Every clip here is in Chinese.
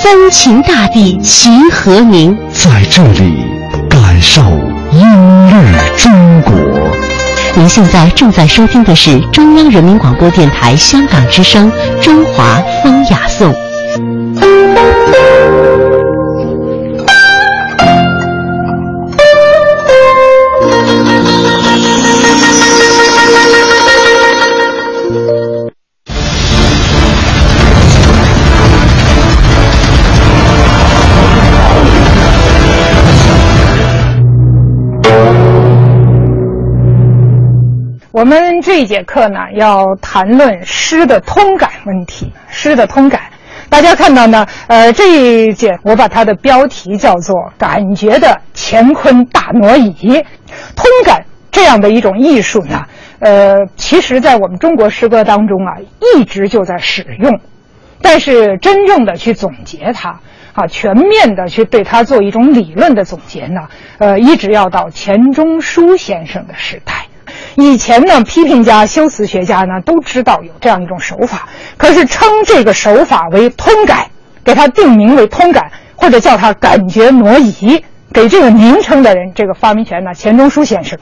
三秦大地齐和鸣。在这里感受音律中国。您现在正在收听的是中央人民广播电台香港之声《中华风雅颂》。这一节课呢，要谈论诗的通感问题。诗的通感，大家看到呢，呃，这一节我把它的标题叫做“感觉的乾坤大挪移”。通感这样的一种艺术呢，呃，其实在我们中国诗歌当中啊，一直就在使用，但是真正的去总结它，啊，全面的去对它做一种理论的总结呢，呃，一直要到钱钟书先生的时代。以前呢，批评家、修辞学家呢都知道有这样一种手法，可是称这个手法为通感，给它定名为通感，或者叫它感觉挪移，给这个名称的人，这个发明权呢，钱钟书先生。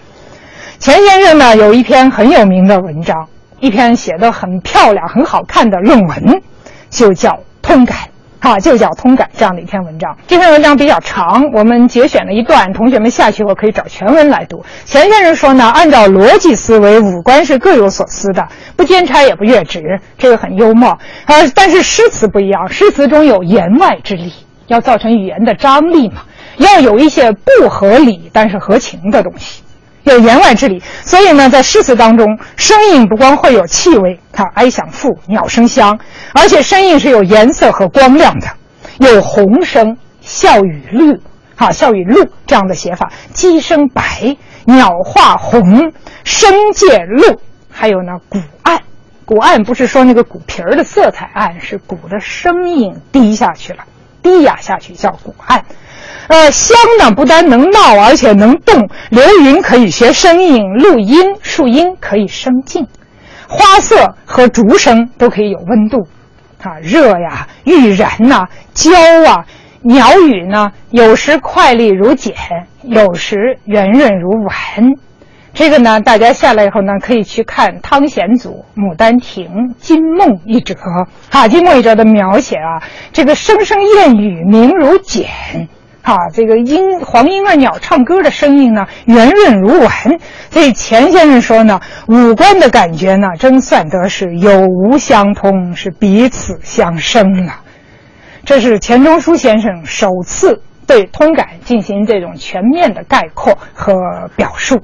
钱先生呢有一篇很有名的文章，一篇写的很漂亮、很好看的论文，就叫《通感》。啊，就叫通感这样的一篇文章。这篇文章比较长，我们节选了一段，同学们下去后可以找全文来读。钱先生说呢，按照逻辑思维，五官是各有所思的，不兼差也不越职，这个很幽默。呃，但是诗词不一样，诗词中有言外之理，要造成语言的张力嘛，要有一些不合理但是合情的东西。有言外之理，所以呢，在诗词当中，声音不光会有气味，看哀响赋，鸟声香，而且声音是有颜色和光亮的，有红声，笑语绿，哈，笑语绿这样的写法，鸡声白，鸟画红，声借露，还有呢，鼓暗，鼓暗不是说那个鼓皮儿的色彩暗，是鼓的声音低下去了，低哑下去叫鼓暗。呃，香呢不单能闹，而且能动。流云可以学声音，录音树荫可以生静，花色和竹声都可以有温度，啊，热呀，欲燃呐，焦啊，鸟语呢，有时快丽如简，有时圆润如丸。这个呢，大家下来以后呢，可以去看汤显祖《牡丹亭》金梦一折，啊，金梦一折的描写啊，这个声声燕语明如简。啊，这个莺黄莺儿鸟唱歌的声音呢，圆润如丸。所以钱先生说呢，五官的感觉呢，真算得是有无相通，是彼此相生啊。这是钱钟书先生首次对通感进行这种全面的概括和表述。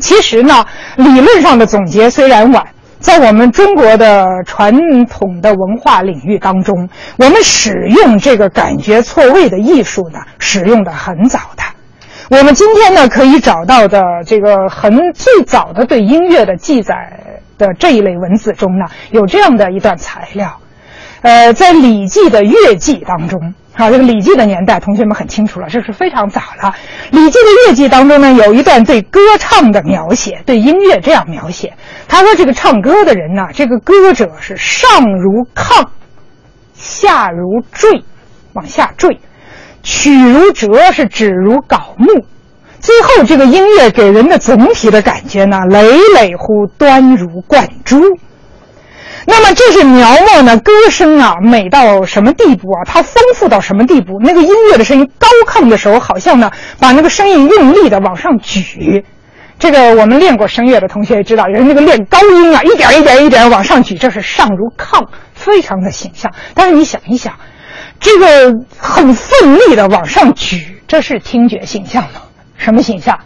其实呢，理论上的总结虽然晚。在我们中国的传统的文化领域当中，我们使用这个感觉错位的艺术呢，使用的很早的。我们今天呢，可以找到的这个很最早的对音乐的记载的这一类文字中呢，有这样的一段材料，呃，在《礼记》的乐记当中。好，这个《礼记》的年代，同学们很清楚了，这是非常早了。《礼记》的乐记当中呢，有一段对歌唱的描写，对音乐这样描写。他说：“这个唱歌的人呢，这个歌者是上如亢，下如坠，往下坠；曲如折，是指如槁木。最后，这个音乐给人的总体的感觉呢，累累乎端如贯珠。”那么这是描摹呢，歌声啊美到什么地步啊？它丰富到什么地步？那个音乐的声音高亢的时候，好像呢把那个声音用力的往上举。这个我们练过声乐的同学也知道，人那个练高音啊，一点一点一点往上举，这是上如亢，非常的形象。但是你想一想，这个很奋力的往上举，这是听觉形象吗？什么形象？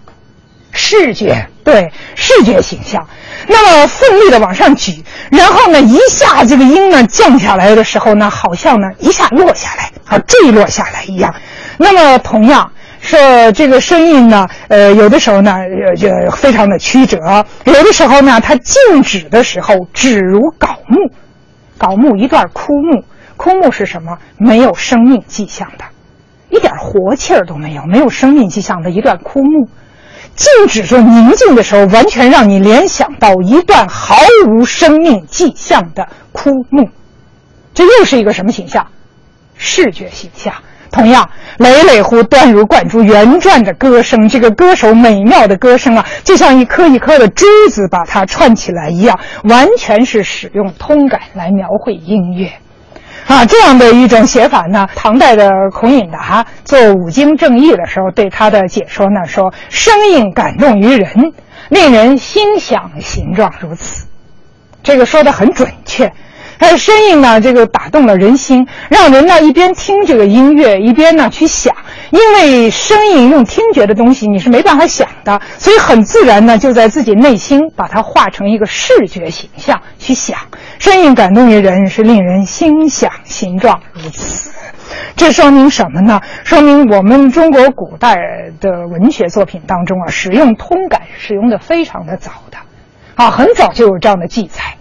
视觉对视觉形象，那么奋力的往上举，然后呢，一下这个鹰呢降下来的时候呢，好像呢一下落下来，啊坠落下来一样。那么同样。是这个声音呢，呃，有的时候呢，就非常的曲折；有的时候呢，它静止的时候，止如槁木。槁木一段枯木，枯木是什么？没有生命迹象的，一点活气儿都没有，没有生命迹象的一段枯木。静止着宁静的时候，完全让你联想到一段毫无生命迹象的枯木。这又是一个什么形象？视觉形象。同样，累累乎断如贯珠圆转的歌声，这个歌手美妙的歌声啊，就像一颗一颗的珠子把它串起来一样，完全是使用通感来描绘音乐，啊，这样的一种写法呢，唐代的孔颖达做五经正义的时候对他的解说呢说：声音感动于人，令人心想形状如此，这个说的很准确。它的声音呢，这个打动了人心，让人呢一边听这个音乐，一边呢去想。因为声音用听觉的东西你是没办法想的，所以很自然呢就在自己内心把它画成一个视觉形象去想。声音感动于人，是令人心想形状如此。这说明什么呢？说明我们中国古代的文学作品当中啊，使用通感使用的非常的早的，啊，很早就有这样的记载。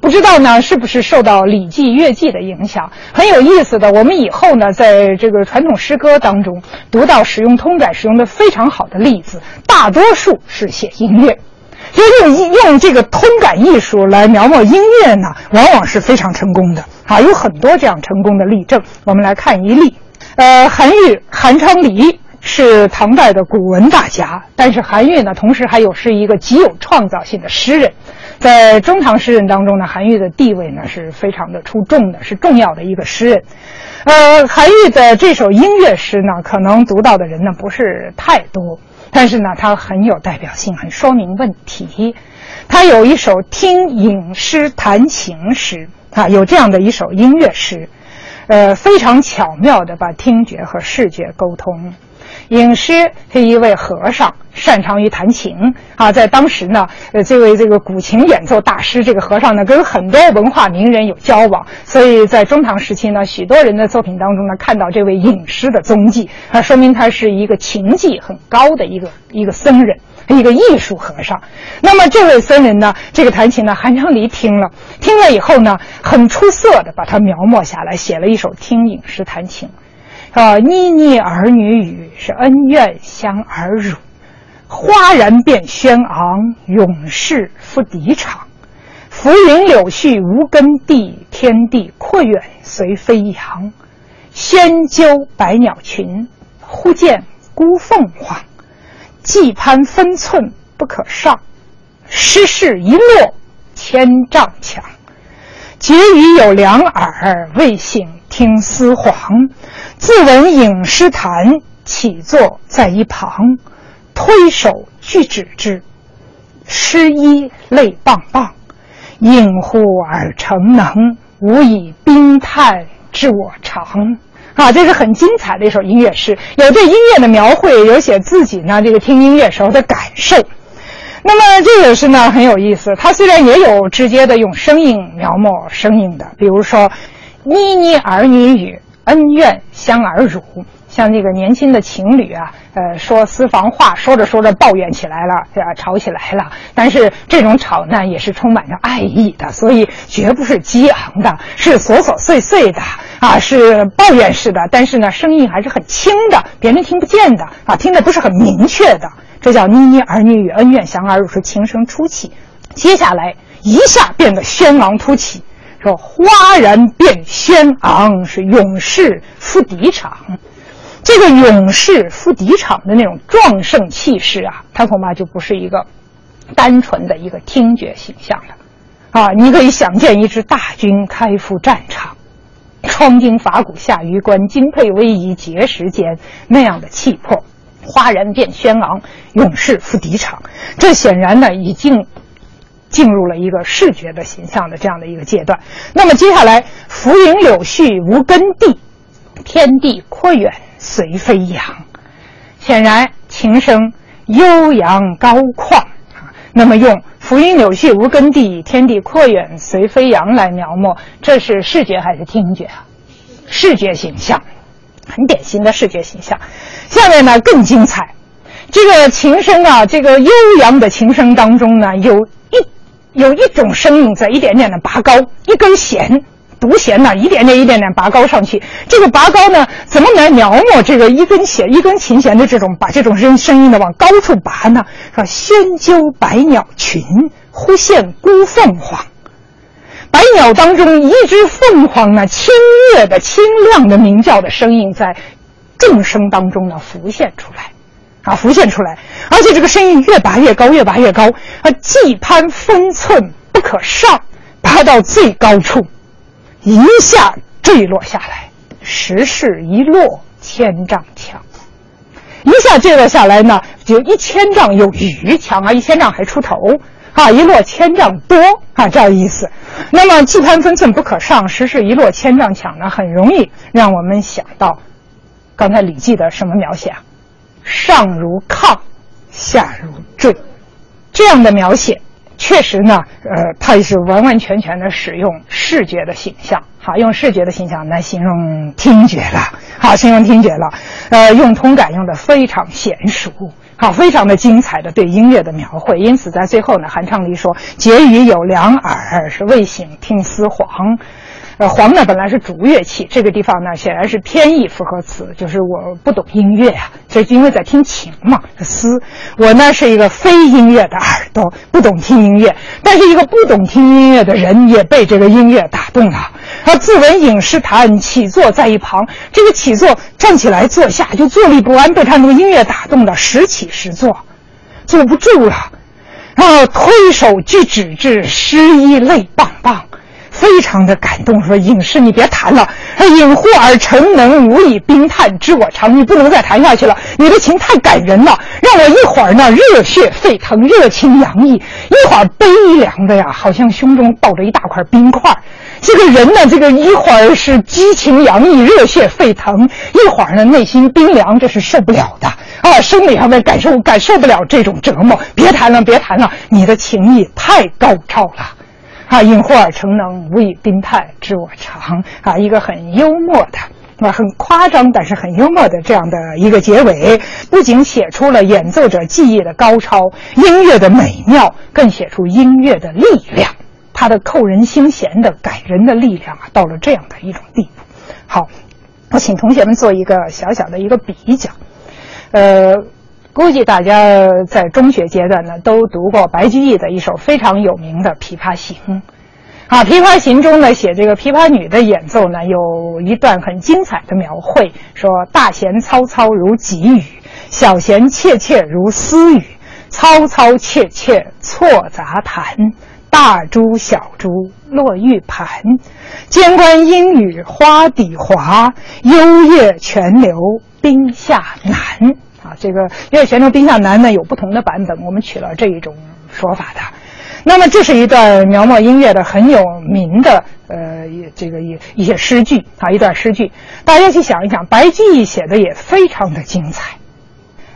不知道呢，是不是受到《礼记·乐记》的影响？很有意思的，我们以后呢，在这个传统诗歌当中读到使用通感使用的非常好的例子，大多数是写音乐，就用用这个通感艺术来描摹音乐呢，往往是非常成功的啊，有很多这样成功的例证。我们来看一例，呃，韩愈、韩昌黎是唐代的古文大家，但是韩愈呢，同时还有是一个极有创造性的诗人。在中唐诗人当中呢，韩愈的地位呢是非常的出众的，是重要的一个诗人。呃，韩愈的这首音乐诗呢，可能读到的人呢不是太多，但是呢，它很有代表性，很说明问题。他有一首听影诗弹琴诗啊，有这样的一首音乐诗，呃，非常巧妙的把听觉和视觉沟通。影师是一位和尚，擅长于弹琴啊。在当时呢，呃，这位这个古琴演奏大师，这个和尚呢，跟很多文化名人有交往，所以在中唐时期呢，许多人的作品当中呢，看到这位影师的踪迹，啊，说明他是一个琴技很高的一个一个僧人，一个艺术和尚。那么这位僧人呢，这个弹琴呢，韩昌黎听了，听了以后呢，很出色的把它描摹下来，写了一首《听影师弹琴》。啊，妮妮儿女语，是恩怨相耳辱；花然变轩昂，永世复敌场。浮云柳絮无根蒂，天地阔远随飞扬。仙鸠百鸟群，忽见孤凤凰。既攀分寸不可上，失势一落千丈墙。结语有两耳，未醒听丝黄。自闻影师弹，起坐在一旁，推手俱止之。诗衣泪棒棒，应乎尔诚能，无以冰炭治我肠。啊，这是很精彩的一首音乐诗，有对音乐的描绘，有写自己呢这个听音乐时候的感受。那么这首诗呢很有意思，它虽然也有直接的用声音描摹声音的，比如说“妮妮儿女语”。恩怨相而辱，像这个年轻的情侣啊，呃，说私房话，说着说着抱怨起来了，对吧？吵起来了。但是这种吵呢，也是充满着爱意的，所以绝不是激昂的，是琐琐碎碎的啊，是抱怨式的。但是呢，声音还是很轻的，别人听不见的啊，听的不是很明确的。这叫妮妮儿女与恩怨相而辱，是情声初起。接下来一下变得轩昂突起。说花然变轩昂，是勇士赴敌场。这个勇士赴敌场的那种壮盛气势啊，它恐怕就不是一个单纯的一个听觉形象了。啊，你可以想见一支大军开赴战场，创经伐鼓下榆关，精沛威仪结石间那样的气魄。花然变轩昂，勇士赴敌场，这显然呢已经。进入了一个视觉的形象的这样的一个阶段。那么接下来，浮云柳絮无根蒂，天地阔远随飞扬。显然，琴声悠扬高旷啊。那么用浮云柳絮无根蒂，天地阔远随飞扬来描摹，这是视觉还是听觉啊？视觉形象。很典型的视觉形象。下面呢更精彩，这个琴声啊，这个悠扬的琴声当中呢，有有一种声音在一点点的拔高，一根弦。独弦呢，一点点、一点点拔高上去。这个拔高呢，怎么来描摹这个一根弦、一根琴弦的这种把这种声声音呢往高处拔呢？说仙鸠百鸟群，忽现孤凤凰。百鸟当中一只凤凰呢，清越的、清亮的鸣叫的声音在众声当中呢浮现出来，啊，浮现出来，而且这个声音越拔越高，越拔越高，啊，既攀分寸不可上，爬到最高处。一下坠落下来，时势一落千丈强。一下坠落下来呢，就一千丈有余，强啊，一千丈还出头啊，一落千丈多啊，这样意思。那么既攀分寸不可上，时势一落千丈强呢，很容易让我们想到刚才《礼记》的什么描写啊？上如亢，下如坠，这样的描写。确实呢，呃，它也是完完全全的使用视觉的形象，好，用视觉的形象来形容听觉了，好，形容听觉了，呃，用通感用的非常娴熟，好，非常的精彩的对音乐的描绘。因此，在最后呢，韩昌黎说：“结语有两耳，是未醒听丝黄。”呃，黄呢本来是竹乐器，这个地方呢显然是偏义复合词，就是我不懂音乐呀，这因为在听琴嘛，丝。我呢是一个非音乐的耳朵，不懂听音乐，但是一个不懂听音乐的人也被这个音乐打动了。他自闻饮食谈，起坐在一旁，这个起坐站起来坐下就坐立不安，被他那个音乐打动的时起时坐，坐不住了，啊，推手举止至，失意泪棒棒。非常的感动，说：“影视你别弹了，引护而成能，无以冰炭知我长。你不能再弹下去了，你的情太感人了，让我一会儿呢热血沸腾，热情洋溢；一会儿悲凉的呀，好像胸中抱着一大块冰块。这个人呢，这个一会儿是激情洋溢、热血沸腾，一会儿呢内心冰凉，这是受不了的啊，生理上面感受感受不了这种折磨。别弹了，别弹了，你的情谊太高超了。”啊，引惑而成能，无以冰泰知我长。啊，一个很幽默的，啊，很夸张，但是很幽默的这样的一个结尾，不仅写出了演奏者技艺的高超、音乐的美妙，更写出音乐的力量，它的扣人心弦的感人的力量啊，到了这样的一种地步。好，我请同学们做一个小小的一个比较，呃。估计大家在中学阶段呢，都读过白居易的一首非常有名的《琵琶行》。啊，《琵琶行》中呢，写这个琵琶女的演奏呢，有一段很精彩的描绘，说：“大弦嘈嘈如急雨，小弦切切如私语。嘈嘈切切错杂弹，大珠小珠落玉盘。间关莺语花底滑，幽咽泉流冰下难。”这个《乐旋流冰下难》呢有不同的版本，我们取了这一种说法的。那么这是一段描摹音乐的很有名的呃，这个一一些诗句啊，一段诗句。大家去想一想，白居易写的也非常的精彩。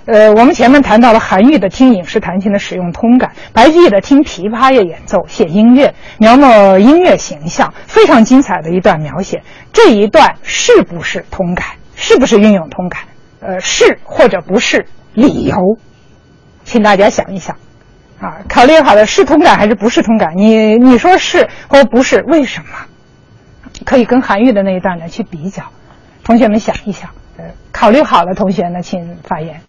呃，我们前面谈到了韩愈的听影视弹琴的使用通感，白居易的听琵琶乐演奏写音乐，描摹音乐形象，非常精彩的一段描写。这一段是不是通感？是不是运用通感？呃，是或者不是理由，请大家想一想，啊，考虑好了是同感还是不是同感？你你说是或不是？为什么？可以跟韩愈的那一段呢去比较，同学们想一想，呃，考虑好了，同学呢请发言。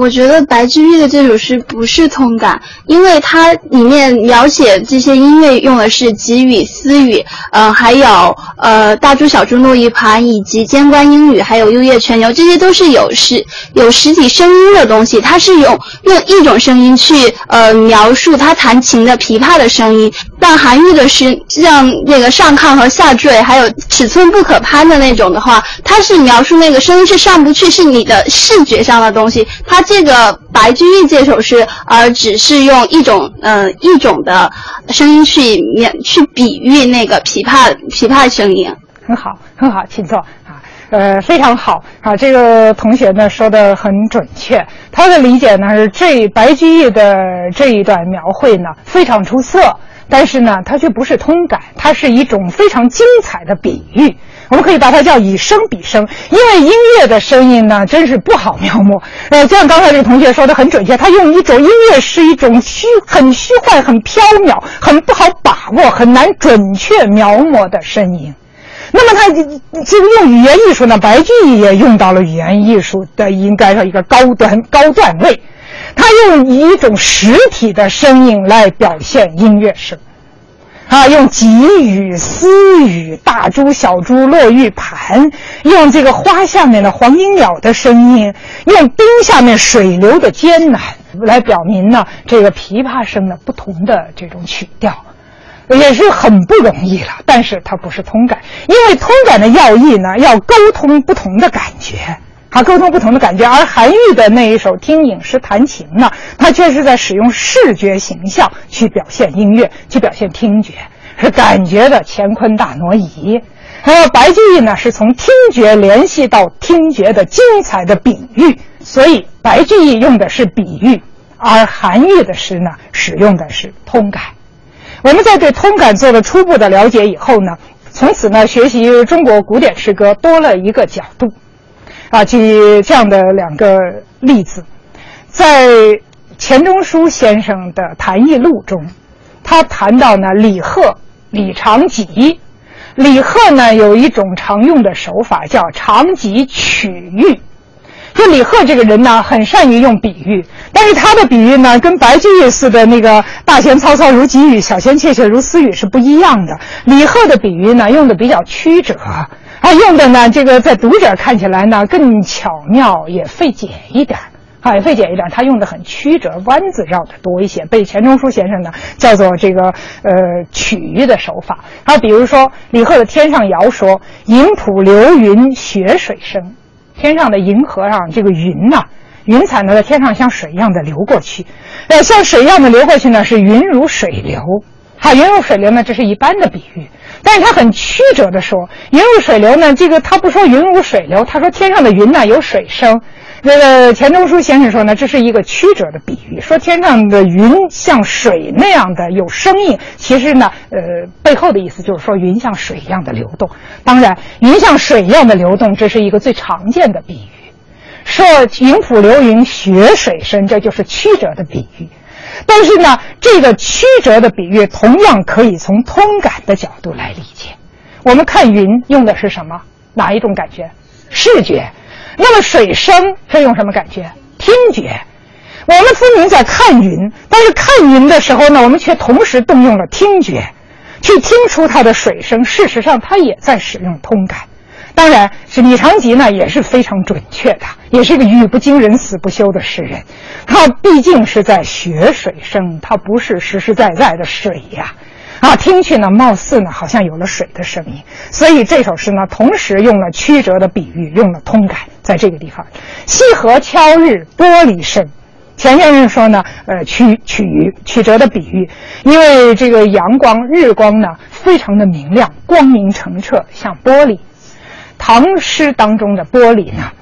我觉得白居易的这首诗不是通感，因为它里面描写这些音乐用的是急语、私语，呃，还有呃大珠小珠落玉盘，以及间关莺语，还有幽咽泉流，这些都是有实有实体声音的东西。它是用用一种声音去呃描述他弹琴的琵琶的声音。但韩愈的诗，像那个上亢和下坠，还有尺寸不可攀的那种的话，它是描述那个声音是上不去，是你的视觉上的东西。他这个白居易这首诗，而只是用一种呃一种的声音去面去比喻那个琵琶琵琶声音，很好很好，请坐啊。呃，非常好啊。这个同学呢说的很准确，他的理解呢是这白居易的这一段描绘呢非常出色，但是呢它却不是通感，它是一种非常精彩的比喻。我们可以把它叫以声比声，因为音乐的声音呢真是不好描摹。呃，就像刚才这个同学说的很准确，他用一种音乐是一种虚、很虚幻、很飘渺、很不好把握、很难准确描摹的声音。那么他就用语言艺术呢，白居易也用到了语言艺术的应该说一个高端高段位，他用一种实体的声音来表现音乐声。啊，用急雨、私雨、大珠小珠落玉盘，用这个花下面的黄莺鸟的声音，用冰下面水流的艰难，来表明呢这个琵琶声的不同的这种曲调，也是很不容易了。但是它不是通感，因为通感的要义呢，要沟通不同的感觉。他沟通不同的感觉，而韩愈的那一首《听饮食弹琴》呢，它却是在使用视觉形象去表现音乐，去表现听觉，是感觉的乾坤大挪移。还有白居易呢，是从听觉联系到听觉的精彩的比喻，所以白居易用的是比喻，而韩愈的诗呢，使用的是通感。我们在对通感做了初步的了解以后呢，从此呢，学习中国古典诗歌多了一个角度。啊，举这样的两个例子，在钱钟书先生的《谈艺录》中，他谈到呢李贺、李长吉。李贺呢有一种常用的手法叫长吉曲喻。就李贺这个人呢，很善于用比喻，但是他的比喻呢，跟白居易似的那个“大弦嘈嘈如急雨，小弦切切如私语”是不一样的。李贺的比喻呢，用的比较曲折。他用的呢，这个在读者看起来呢更巧妙，也费解一点啊，也费解一点他用的很曲折，弯子绕的多一些，被钱钟书先生呢叫做这个呃曲喻的手法。啊，比如说李贺的《天上谣》说：“银浦流云雪水声，天上的银河上这个云呐，云彩呢在天上像水一样的流过去，呃，像水一样的流过去呢是云如水流。好，云如水流呢，这是一般的比喻。”但是他很曲折的说，云如水流呢，这个他不说云如水流，他说天上的云呢有水声。那个钱钟书先生说呢，这是一个曲折的比喻，说天上的云像水那样的有声音，其实呢，呃，背后的意思就是说云像水一样的流动。当然，云像水一样的流动，这是一个最常见的比喻。说云浦流云雪水深，这就是曲折的比喻。但是呢，这个曲折的比喻同样可以从通感的角度来理解。我们看云用的是什么？哪一种感觉？视觉。那么水声是用什么感觉？听觉。我们分明在看云，但是看云的时候呢，我们却同时动用了听觉，去听出它的水声。事实上，它也在使用通感。当然是李长吉呢，也是非常准确的，也是个语不惊人死不休的诗人。他毕竟是在学水声，他不是实实在在的水呀，啊，听去呢，貌似呢，好像有了水的声音。所以这首诗呢，同时用了曲折的比喻，用了通感，在这个地方，西河敲日玻璃声。钱先生说呢，呃，曲曲曲折的比喻，因为这个阳光日光呢，非常的明亮，光明澄澈，像玻璃。唐诗当中的玻璃呢，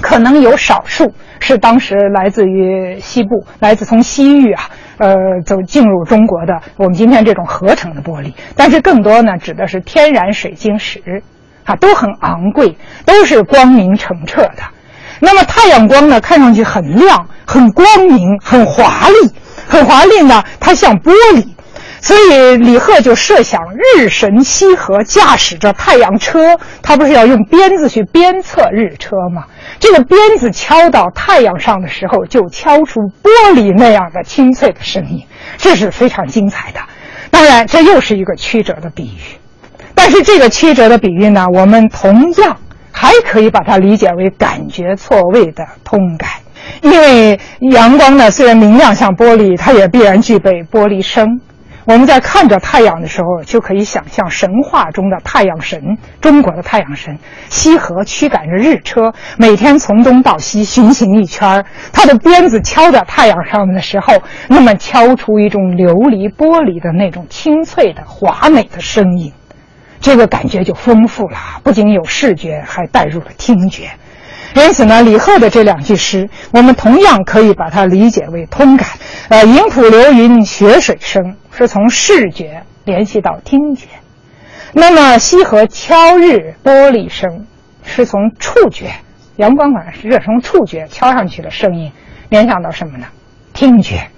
可能有少数是当时来自于西部，来自从西域啊，呃，走进入中国的我们今天这种合成的玻璃，但是更多呢指的是天然水晶石，啊，都很昂贵，都是光明澄澈的。那么太阳光呢，看上去很亮、很光明、很华丽，很华丽呢，它像玻璃。所以李贺就设想日神西河驾驶着太阳车，他不是要用鞭子去鞭策日车吗？这个鞭子敲到太阳上的时候，就敲出玻璃那样的清脆的声音，这是非常精彩的。当然，这又是一个曲折的比喻，但是这个曲折的比喻呢，我们同样还可以把它理解为感觉错位的通感，因为阳光呢虽然明亮像玻璃，它也必然具备玻璃声。我们在看着太阳的时候，就可以想象神话中的太阳神，中国的太阳神西河驱赶着日车，每天从东到西巡行一圈儿。他的鞭子敲在太阳上面的时候，那么敲出一种琉璃玻璃的那种清脆的华美的声音，这个感觉就丰富了，不仅有视觉，还带入了听觉。因此呢，李贺的这两句诗，我们同样可以把它理解为通感。呃，影浦流云雪水声是从视觉联系到听觉，那么西河敲日玻璃声是从触觉，阳光反是热从触觉敲上去的声音联想到什么呢？听觉。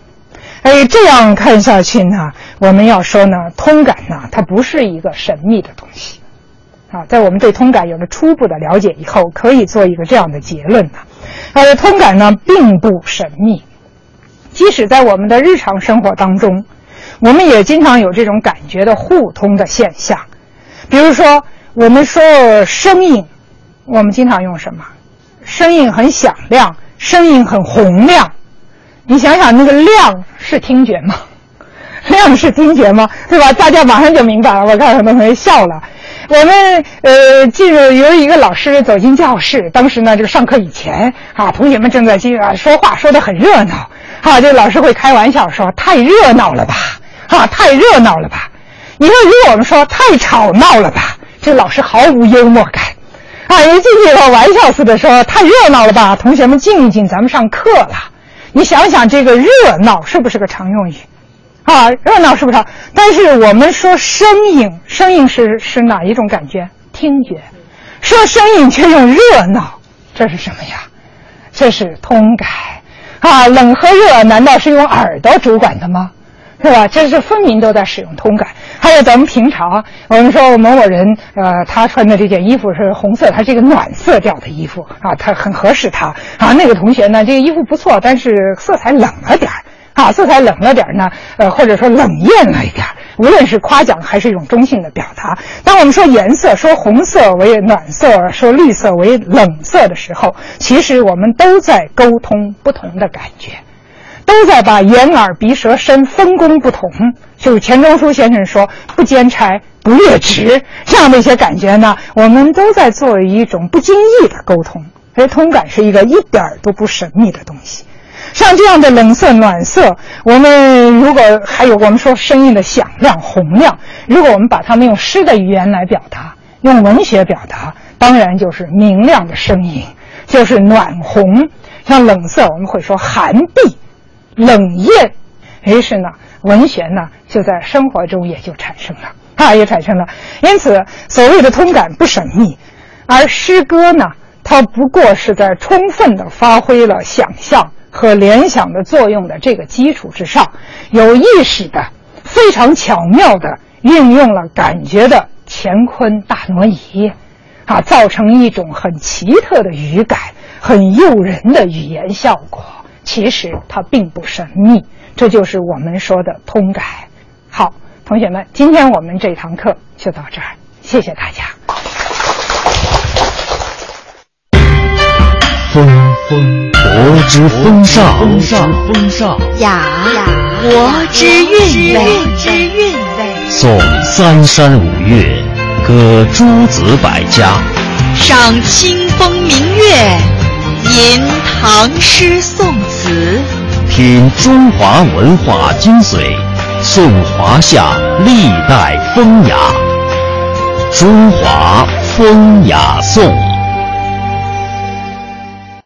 哎，这样看下去呢，我们要说呢，通感呢，它不是一个神秘的东西。啊，在我们对通感有了初步的了解以后，可以做一个这样的结论呢：，呃，通感呢并不神秘，即使在我们的日常生活当中，我们也经常有这种感觉的互通的现象。比如说，我们说声音，我们经常用什么？声音很响亮，声音很洪亮。你想想，那个亮是听觉吗？亮是听觉吗？对吧？大家马上就明白了。我看很多同学笑了。我们呃，进入有一个老师走进教室，当时呢，这个上课以前啊，同学们正在进啊说话，说的很热闹。啊，这个老师会开玩笑说：“太热闹了吧？啊，太热闹了吧？”你说，如果我们说太吵闹了吧？这老师毫无幽默感。啊，一进去后玩笑似的说：“太热闹了吧？”同学们静一静，咱们上课了。你想想，这个热闹是不是个常用语？啊，热闹是不是？但是我们说声音，声音是是哪一种感觉？听觉。说声音却用热闹，这是什么呀？这是通感。啊，冷和热难道是用耳朵主管的吗？是吧？这是分明都在使用通感。还有咱们平常，我们说某某人，呃，他穿的这件衣服是红色，他是一个暖色调的衣服啊，他很合适他。啊，那个同学呢，这个衣服不错，但是色彩冷了点儿。啊，色彩冷了点呢，呃，或者说冷艳了一点无论是夸奖还是一种中性的表达。当我们说颜色，说红色为暖色，说绿色为冷色的时候，其实我们都在沟通不同的感觉，都在把眼耳鼻舌身分工不同。就是钱钟书先生说“不兼差，不越职”这样的一些感觉呢，我们都在做一种不经意的沟通。而通感是一个一点都不神秘的东西。像这样的冷色、暖色，我们如果还有我们说声音的响亮、洪亮，如果我们把它们用诗的语言来表达，用文学表达，当然就是明亮的声音，就是暖红。像冷色，我们会说寒碧、冷艳，于是呢，文学呢就在生活中也就产生了，啊，也产生了。因此，所谓的通感不神秘，而诗歌呢，它不过是在充分的发挥了想象。和联想的作用的这个基础之上，有意识的、非常巧妙的运用了感觉的乾坤大挪移，啊，造成一种很奇特的语感、很诱人的语言效果。其实它并不神秘，这就是我们说的通感。好，同学们，今天我们这堂课就到这儿，谢谢大家。风风。国之风尚，风尚风尚雅雅，国之韵味，之韵味。颂三山五岳，歌诸子百家，赏清风明月，吟唐诗宋词，品中华文化精髓，颂华夏历代风雅。中华风雅颂。